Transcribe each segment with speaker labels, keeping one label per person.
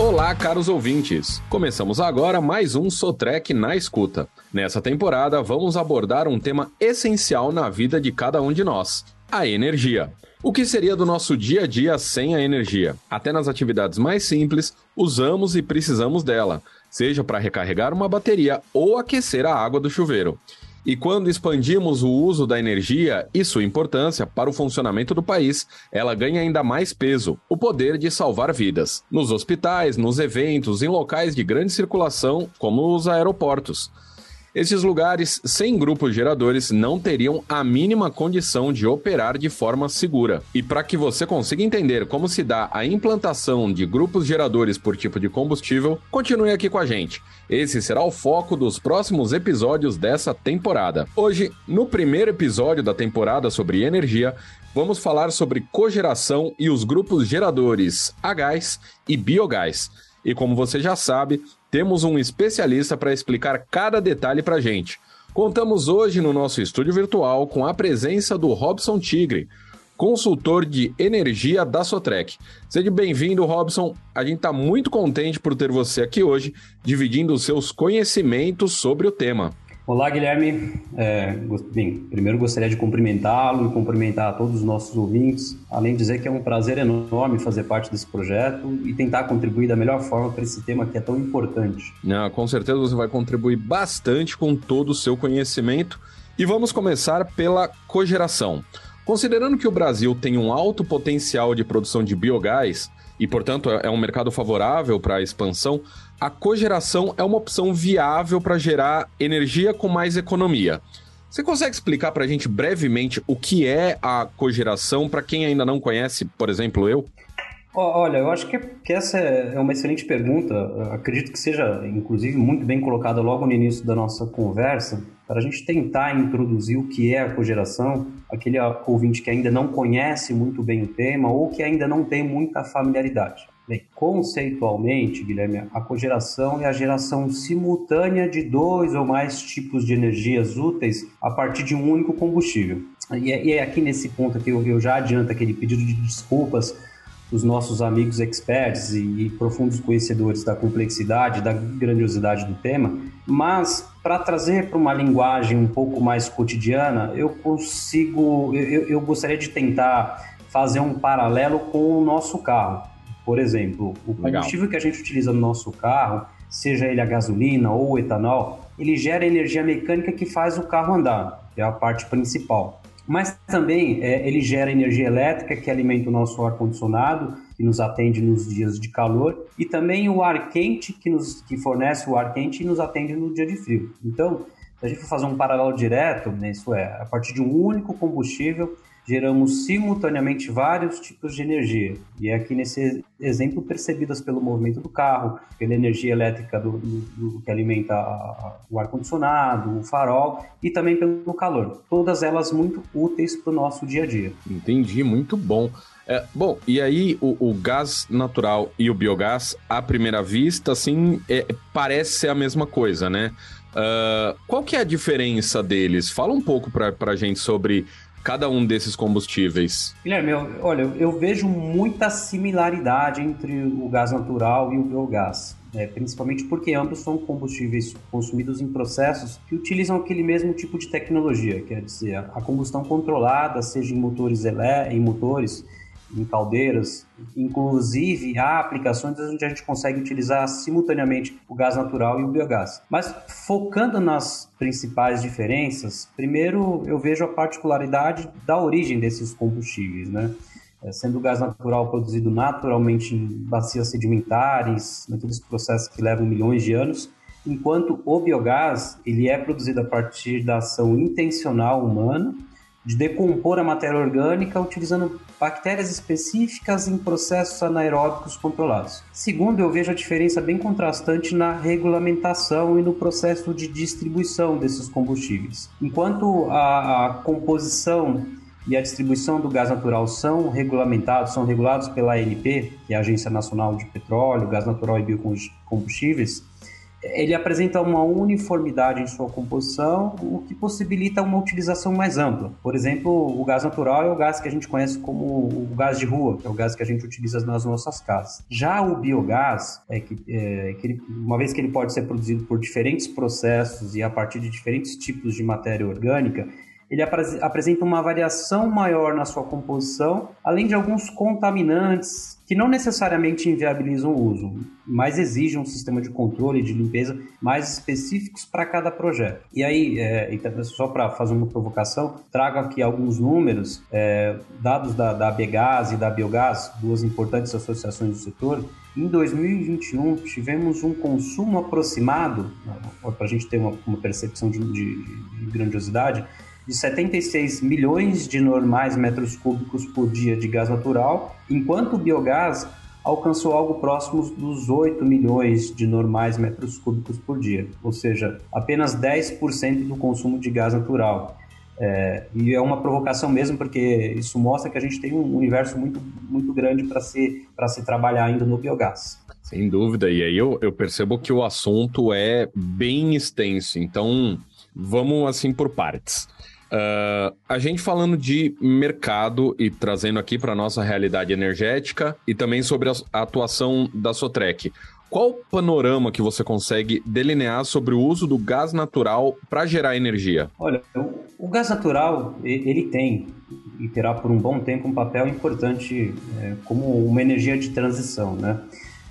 Speaker 1: Olá, caros ouvintes! Começamos agora mais um Sotrec na escuta. Nessa temporada, vamos abordar um tema essencial na vida de cada um de nós: a energia. O que seria do nosso dia a dia sem a energia? Até nas atividades mais simples, usamos e precisamos dela, seja para recarregar uma bateria ou aquecer a água do chuveiro. E quando expandimos o uso da energia e sua importância para o funcionamento do país, ela ganha ainda mais peso: o poder de salvar vidas. Nos hospitais, nos eventos, em locais de grande circulação, como os aeroportos. Esses lugares sem grupos geradores não teriam a mínima condição de operar de forma segura. E para que você consiga entender como se dá a implantação de grupos geradores por tipo de combustível, continue aqui com a gente. Esse será o foco dos próximos episódios dessa temporada. Hoje, no primeiro episódio da temporada sobre energia, vamos falar sobre cogeração e os grupos geradores a gás e biogás. E como você já sabe, temos um especialista para explicar cada detalhe para gente. Contamos hoje no nosso estúdio virtual com a presença do Robson Tigre, consultor de energia da Sotrec. Seja bem-vindo, Robson. A gente está muito contente por ter você aqui hoje, dividindo os seus conhecimentos sobre o tema.
Speaker 2: Olá, Guilherme. É, bem, primeiro gostaria de cumprimentá-lo e cumprimentar a todos os nossos ouvintes, além de dizer que é um prazer enorme fazer parte desse projeto e tentar contribuir da melhor forma para esse tema que é tão importante.
Speaker 1: Com certeza você vai contribuir bastante com todo o seu conhecimento. E vamos começar pela cogeração. Considerando que o Brasil tem um alto potencial de produção de biogás, e, portanto, é, é um mercado favorável para a expansão, a cogeração é uma opção viável para gerar energia com mais economia. Você consegue explicar para a gente brevemente o que é a cogeração para quem ainda não conhece, por exemplo, eu?
Speaker 2: Olha, eu acho que, que essa é, é uma excelente pergunta. Acredito que seja, inclusive, muito bem colocada logo no início da nossa conversa, para a gente tentar introduzir o que é a cogeração, aquele ouvinte que ainda não conhece muito bem o tema ou que ainda não tem muita familiaridade. Bem, conceitualmente, Guilherme, a cogeração é a geração simultânea de dois ou mais tipos de energias úteis a partir de um único combustível. E é, e é aqui nesse ponto que eu, eu já adianto aquele pedido de desculpas os nossos amigos experts e, e profundos conhecedores da complexidade, da grandiosidade do tema, mas para trazer para uma linguagem um pouco mais cotidiana, eu consigo, eu, eu gostaria de tentar fazer um paralelo com o nosso carro. Por exemplo, o combustível Legal. que a gente utiliza no nosso carro, seja ele a gasolina ou o etanol, ele gera energia mecânica que faz o carro andar, que é a parte principal mas também é, ele gera energia elétrica que alimenta o nosso ar-condicionado, que nos atende nos dias de calor, e também o ar quente que, nos, que fornece o ar quente e nos atende no dia de frio. Então, se a gente for fazer um paralelo direto, né, isso é, a partir de um único combustível, geramos simultaneamente vários tipos de energia. E é aqui nesse exemplo percebidas pelo movimento do carro, pela energia elétrica do, do, do que alimenta o ar-condicionado, o farol e também pelo calor. Todas elas muito úteis para o nosso dia a dia.
Speaker 1: Entendi, muito bom. É, bom, e aí o, o, gás natural e o biogás, à primeira vista, assim, é, parece ser a mesma coisa, né? Uh, qual que é a diferença deles? Fala um pouco para a gente sobre cada um desses combustíveis?
Speaker 2: Guilherme, eu, olha, eu vejo muita similaridade entre o gás natural e o biogás. É, principalmente porque ambos são combustíveis consumidos em processos que utilizam aquele mesmo tipo de tecnologia, quer dizer, a combustão controlada, seja em motores, em motores em caldeiras. Inclusive, há aplicações onde a gente consegue utilizar simultaneamente o gás natural e o biogás. Mas focando nas principais diferenças, primeiro eu vejo a particularidade da origem desses combustíveis, né? É, sendo o gás natural produzido naturalmente em bacias sedimentares, naqueles processos que levam milhões de anos, enquanto o biogás ele é produzido a partir da ação intencional humana de decompor a matéria orgânica utilizando bactérias específicas em processos anaeróbicos controlados. Segundo, eu vejo a diferença bem contrastante na regulamentação e no processo de distribuição desses combustíveis. Enquanto a, a composição e a distribuição do gás natural são regulamentados, são regulados pela ANP, que é a Agência Nacional de Petróleo, Gás Natural e Biocombustíveis, ele apresenta uma uniformidade em sua composição, o que possibilita uma utilização mais ampla. Por exemplo, o gás natural é o gás que a gente conhece como o gás de rua, que é o gás que a gente utiliza nas nossas casas. Já o biogás, é que, é, que ele, uma vez que ele pode ser produzido por diferentes processos e a partir de diferentes tipos de matéria orgânica, ele apresenta uma variação maior na sua composição, além de alguns contaminantes que não necessariamente inviabilizam o uso, mas exigem um sistema de controle e de limpeza mais específicos para cada projeto. E aí, é, então, só para fazer uma provocação, trago aqui alguns números, é, dados da, da Begás e da Biogás, duas importantes associações do setor, em 2021, tivemos um consumo aproximado, para a gente ter uma, uma percepção de, de, de grandiosidade, de 76 milhões de normais metros cúbicos por dia de gás natural, enquanto o biogás alcançou algo próximo dos 8 milhões de normais metros cúbicos por dia, ou seja, apenas 10% do consumo de gás natural. É, e é uma provocação mesmo, porque isso mostra que a gente tem um universo muito, muito grande para se, se trabalhar ainda no biogás.
Speaker 1: Sem dúvida, e aí eu, eu percebo que o assunto é bem extenso, então vamos assim por partes. Uh, a gente falando de mercado e trazendo aqui para nossa realidade energética e também sobre a atuação da Sotrec. Qual o panorama que você consegue delinear sobre o uso do gás natural para gerar energia?
Speaker 2: Olha, o gás natural ele tem e terá por um bom tempo um papel importante é, como uma energia de transição, né?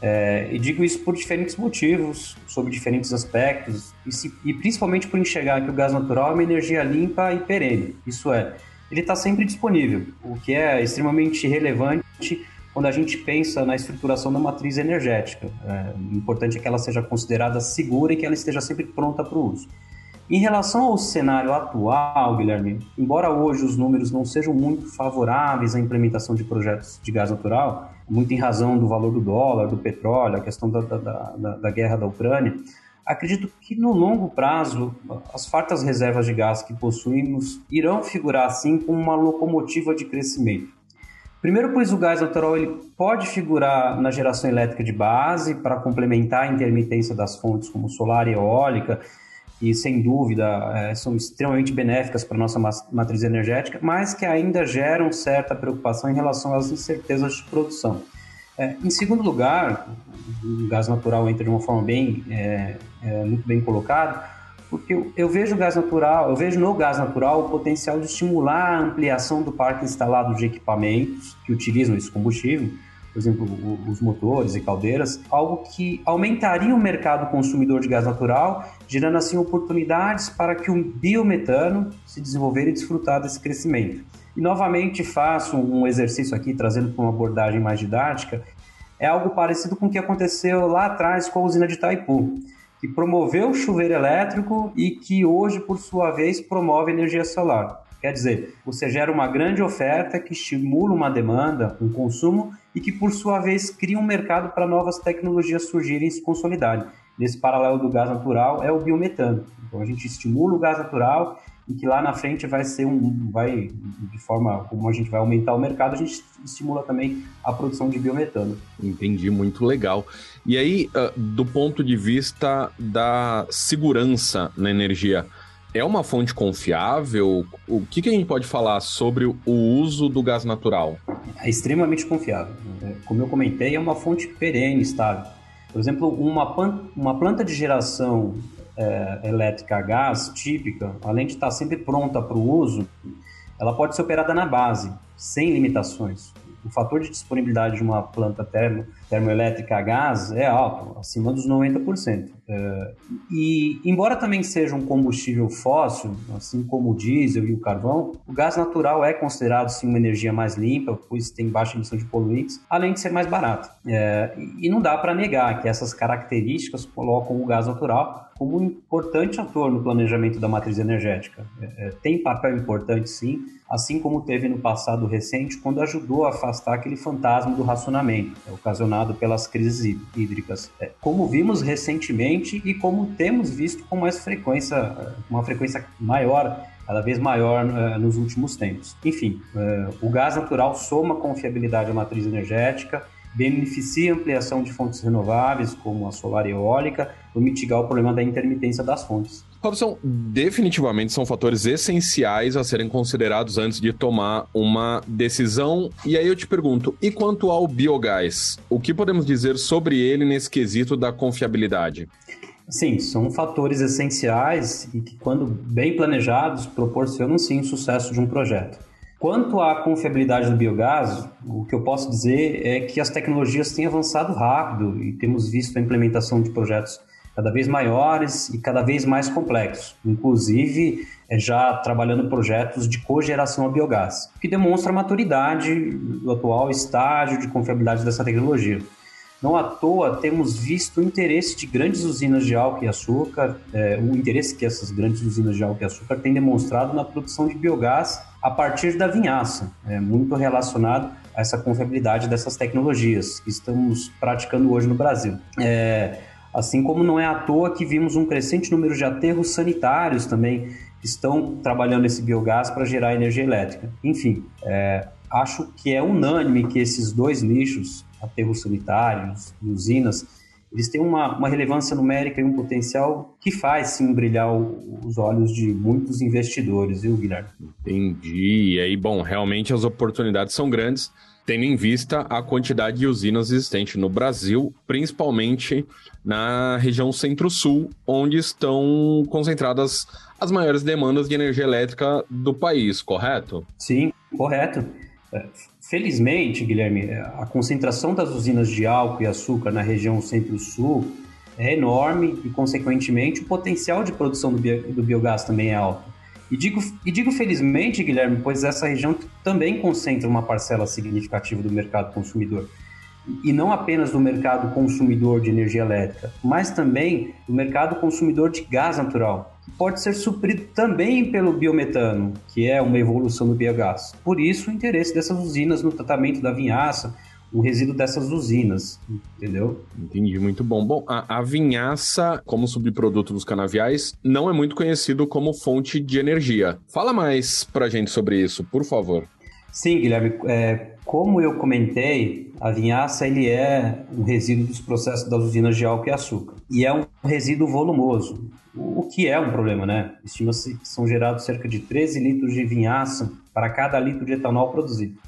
Speaker 2: É, e digo isso por diferentes motivos, sobre diferentes aspectos, e, se, e, principalmente por enxergar que o gás natural é uma energia limpa e perene. Isso é, ele está sempre disponível, o que é extremamente relevante quando a gente pensa na estruturação da matriz energética. É, importante é que ela seja considerada segura e que ela esteja sempre pronta para o uso. Em relação ao cenário atual, Guilherme, embora hoje os números não sejam muito favoráveis à implementação de projetos de gás natural, muito em razão do valor do dólar, do petróleo, a questão da, da, da, da guerra da Ucrânia, acredito que no longo prazo as fartas reservas de gás que possuímos irão figurar assim como uma locomotiva de crescimento. Primeiro, pois o gás natural ele pode figurar na geração elétrica de base para complementar a intermitência das fontes como solar e eólica, que sem dúvida é, são extremamente benéficas para a nossa matriz energética, mas que ainda geram certa preocupação em relação às incertezas de produção. É, em segundo lugar, o gás natural entra de uma forma bem, é, é, muito bem colocada, porque eu vejo o gás natural, eu vejo no gás natural o potencial de estimular a ampliação do parque instalado de equipamentos que utilizam esse combustível, por exemplo, os motores e caldeiras, algo que aumentaria o mercado consumidor de gás natural, gerando assim oportunidades para que o biometano se desenvolver e desfrutar desse crescimento. E novamente faço um exercício aqui, trazendo para uma abordagem mais didática, é algo parecido com o que aconteceu lá atrás com a usina de Itaipu, que promoveu o chuveiro elétrico e que hoje, por sua vez, promove energia solar. Quer dizer, você gera uma grande oferta que estimula uma demanda, um consumo e que, por sua vez, cria um mercado para novas tecnologias surgirem e se consolidarem. Nesse paralelo do gás natural é o biometano. Então a gente estimula o gás natural e que lá na frente vai ser um, vai de forma como a gente vai aumentar o mercado, a gente estimula também a produção de biometano.
Speaker 1: Entendi, muito legal. E aí, ah, do ponto de vista da segurança na energia, é uma fonte confiável? O que, que a gente pode falar sobre o uso do gás natural?
Speaker 2: É extremamente confiável. Como eu comentei, é uma fonte perene, estável. Por exemplo, uma, uma planta de geração é, elétrica a gás típica, além de estar sempre pronta para o uso, ela pode ser operada na base, sem limitações o fator de disponibilidade de uma planta termo, termoelétrica a gás é alto, acima dos 90%. É, e, embora também seja um combustível fóssil, assim como o diesel e o carvão, o gás natural é considerado sim uma energia mais limpa, pois tem baixa emissão de poluentes, além de ser mais barato. É, e não dá para negar que essas características colocam o gás natural como um importante ator no planejamento da matriz energética. É, é tem papel importante sim, assim como teve no passado recente, quando ajudou a afastar aquele fantasma do racionamento, é, ocasionado pelas crises hídricas. É, como vimos recentemente e como temos visto com mais frequência, é, uma frequência maior cada vez maior uh, nos últimos tempos. Enfim, uh, o gás natural soma confiabilidade à matriz energética beneficia a ampliação de fontes renováveis, como a solar e eólica, por mitigar o problema da intermitência das fontes.
Speaker 1: Robson, definitivamente são fatores essenciais a serem considerados antes de tomar uma decisão. E aí eu te pergunto, e quanto ao biogás? O que podemos dizer sobre ele nesse quesito da confiabilidade?
Speaker 2: Sim, são fatores essenciais e que, quando bem planejados, proporcionam sim o sucesso de um projeto. Quanto à confiabilidade do biogás, o que eu posso dizer é que as tecnologias têm avançado rápido e temos visto a implementação de projetos cada vez maiores e cada vez mais complexos, inclusive é, já trabalhando projetos de cogeração a biogás, que demonstra a maturidade do atual estágio de confiabilidade dessa tecnologia. Não à toa temos visto o interesse de grandes usinas de álcool e açúcar, é, o interesse que essas grandes usinas de álcool e açúcar têm demonstrado na produção de biogás a partir da vinhaça, é, muito relacionado a essa confiabilidade dessas tecnologias que estamos praticando hoje no Brasil. É, Assim como não é à toa que vimos um crescente número de aterros sanitários também que estão trabalhando esse biogás para gerar energia elétrica. Enfim, é, acho que é unânime que esses dois nichos, aterros sanitários e usinas, eles têm uma, uma, relevância numérica e um potencial que faz sim brilhar o, os olhos de muitos investidores, viu, Guilherme?
Speaker 1: Entendi. E aí, bom, realmente as oportunidades são grandes tendo em vista a quantidade de usinas existentes no Brasil, principalmente na região centro-sul, onde estão concentradas as maiores demandas de energia elétrica do país, correto?
Speaker 2: Sim, correto. É, felizmente, Guilherme, a concentração das usinas de álcool e açúcar na região centro-sul é enorme e, consequentemente, o potencial de produção do biogás também é alto. E digo, e digo felizmente, Guilherme, pois essa região também concentra uma parcela significativa do mercado consumidor. E não apenas do mercado consumidor de energia elétrica, mas também do mercado consumidor de gás natural, que pode ser suprido também pelo biometano, que é uma evolução do biogás. Por isso, o interesse dessas usinas no tratamento da vinhaça, o resíduo dessas usinas, entendeu?
Speaker 1: Entendi, muito bom. Bom, a, a, vinhaça, como subproduto dos canaviais, não é muito conhecido como fonte de energia. Fala mais pra gente sobre isso, por favor.
Speaker 2: Sim, Guilherme. É, como eu comentei, a vinhaça ele é um resíduo dos processos das usinas de álcool e açúcar. E é um resíduo volumoso, o que é um problema, né? Estima-se que são gerados cerca de 13 litros de vinhaça para cada litro de etanol produzido.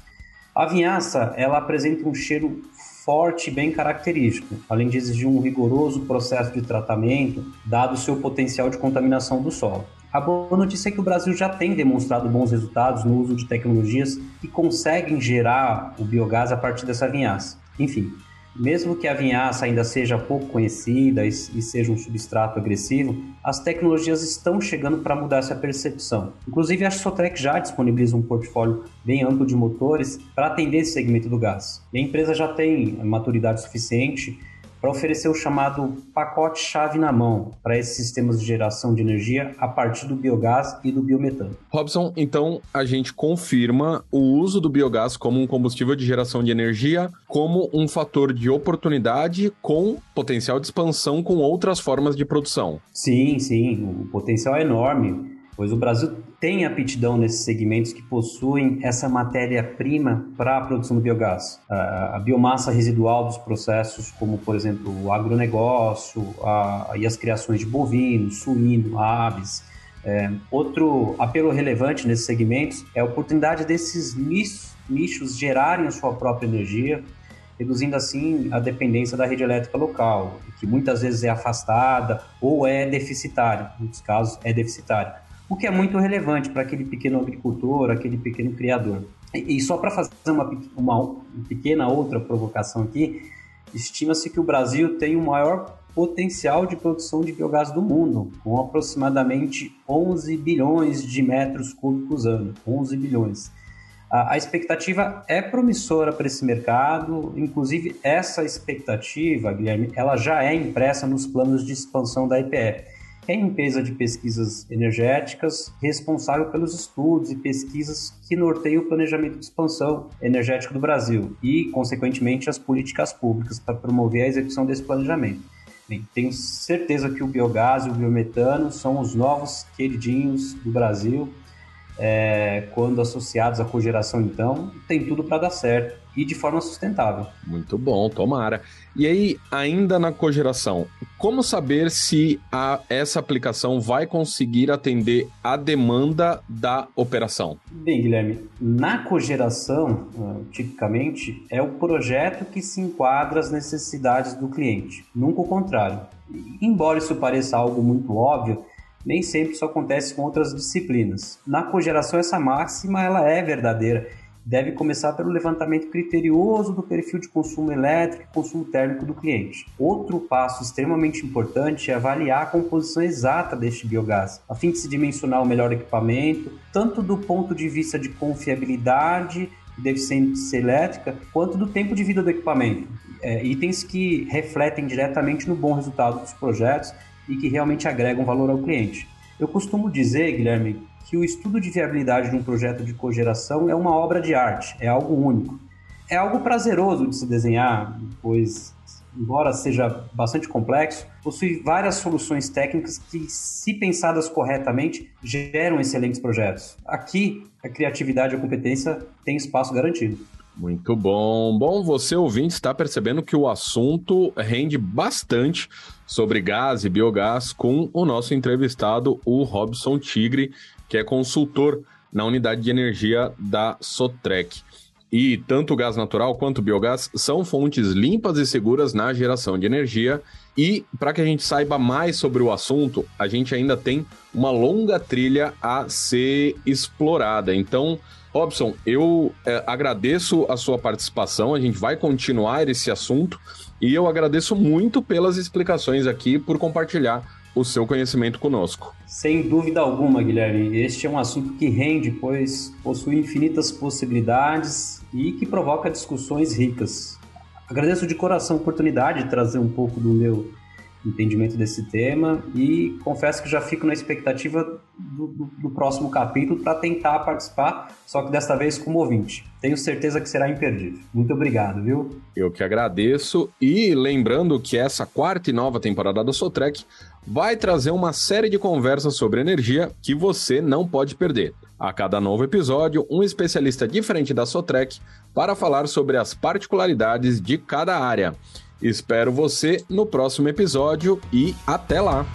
Speaker 2: A vinhaça, ela apresenta um cheiro forte e bem característico, além de exigir um rigoroso processo de tratamento, dado seu potencial de contaminação do solo. A boa notícia é que o Brasil já tem demonstrado bons resultados no uso de tecnologias que conseguem gerar o biogás a partir dessa vinhaça. Enfim, mesmo que a vinhaça ainda seja pouco conhecida e, seja um substrato agressivo, as tecnologias estão chegando para mudar essa percepção. Inclusive, a Sotrec já disponibiliza um portfólio bem amplo de motores para atender esse segmento do gás. E a empresa já tem maturidade suficiente para oferecer o chamado pacote chave na mão para esses sistemas de geração de energia a partir do biogás e do biometano.
Speaker 1: Robson, então a gente confirma o uso do biogás como um combustível de geração de energia como um fator de oportunidade com potencial de expansão com outras formas de produção.
Speaker 2: Sim, sim, o potencial é enorme pois o Brasil tem aptidão nesses segmentos que possuem essa matéria-prima para a produção do biogás. A, biomassa residual dos processos, como, por exemplo, o agronegócio a, e as criações de bovino, suíno, aves. É, outro apelo relevante nesses segmentos é a oportunidade desses nichos, nichos gerarem a sua própria energia, reduzindo assim a dependência da rede elétrica local, que muitas vezes é afastada ou é deficitária, em muitos casos é deficitária o que é muito relevante para aquele pequeno agricultor, aquele pequeno criador. E, só para fazer uma, uma pequena outra provocação aqui, estima-se que o Brasil tem o maior potencial de produção de biogás do mundo, com aproximadamente 11 bilhões de metros cúbicos ano, 11 bilhões. A expectativa é promissora para esse mercado, inclusive essa expectativa, Guilherme, ela já é impressa nos planos de expansão da IPE é a empresa de pesquisas energéticas responsável pelos estudos e pesquisas que norteiam o planejamento de expansão energética do Brasil e, consequentemente, as políticas públicas para promover a execução desse planejamento. Bem, tenho certeza que o biogás e o biometano são os novos queridinhos do Brasil. É, quando associados à cogeração, então, tem tudo para dar certo e de forma sustentável.
Speaker 1: Muito bom, tomara. E aí, ainda na cogeração, como saber se a, essa aplicação vai conseguir atender a demanda da operação?
Speaker 2: Bem, Guilherme, na cogeração, ah, tipicamente, é o projeto que se enquadra às necessidades do cliente, nunca o contrário. Embora isso pareça algo muito óbvio, nem sempre isso acontece com outras disciplinas. Na cogeração, essa máxima ela é verdadeira. Deve começar pelo levantamento criterioso do perfil de consumo elétrico e consumo térmico do cliente. Outro passo extremamente importante é avaliar a composição exata deste biogás, a fim de se dimensionar o melhor equipamento, tanto do ponto de vista de confiabilidade e deficiência elétrica, quanto do tempo de vida do equipamento. É, itens que refletem diretamente no bom resultado dos projetos e que realmente agregam valor ao cliente. Eu costumo dizer, Guilherme, que o estudo de viabilidade de um projeto de cogeração é uma obra de arte, é algo único. É algo prazeroso de se desenhar, pois, embora seja bastante complexo, possui várias soluções técnicas que, se pensadas corretamente, geram excelentes projetos. Aqui, a criatividade e a competência têm espaço garantido.
Speaker 1: Muito bom. Bom, você ouvinte está percebendo que o assunto rende bastante sobre gás e biogás com o nosso entrevistado, o Robson Tigre, que é consultor na unidade de energia da Sotrec. E tanto gás natural quanto biogás são fontes limpas e seguras na geração de energia. E para que a gente saiba mais sobre o assunto, a gente ainda tem uma longa trilha a ser explorada. Então, Robson, eu é, agradeço a sua participação, a gente vai continuar esse assunto e eu agradeço muito pelas explicações aqui, por compartilhar o seu conhecimento conosco.
Speaker 2: Sem dúvida alguma, Guilherme. Este é um assunto que rende, pois possui infinitas possibilidades e que provoca discussões ricas. Agradeço de coração a oportunidade de trazer um pouco do meu entendimento desse tema e confesso que já fico na expectativa do, do, do próximo capítulo para tentar participar, só que desta vez como ouvinte. Tenho certeza que será imperdível. Muito obrigado, viu?
Speaker 1: Eu que agradeço e lembrando que essa quarta e nova temporada do Sotrec vai trazer uma série de conversas sobre energia que você não pode perder. A cada novo episódio, um especialista diferente da Sotrec para falar sobre as particularidades de cada área. Espero você no próximo episódio e até lá!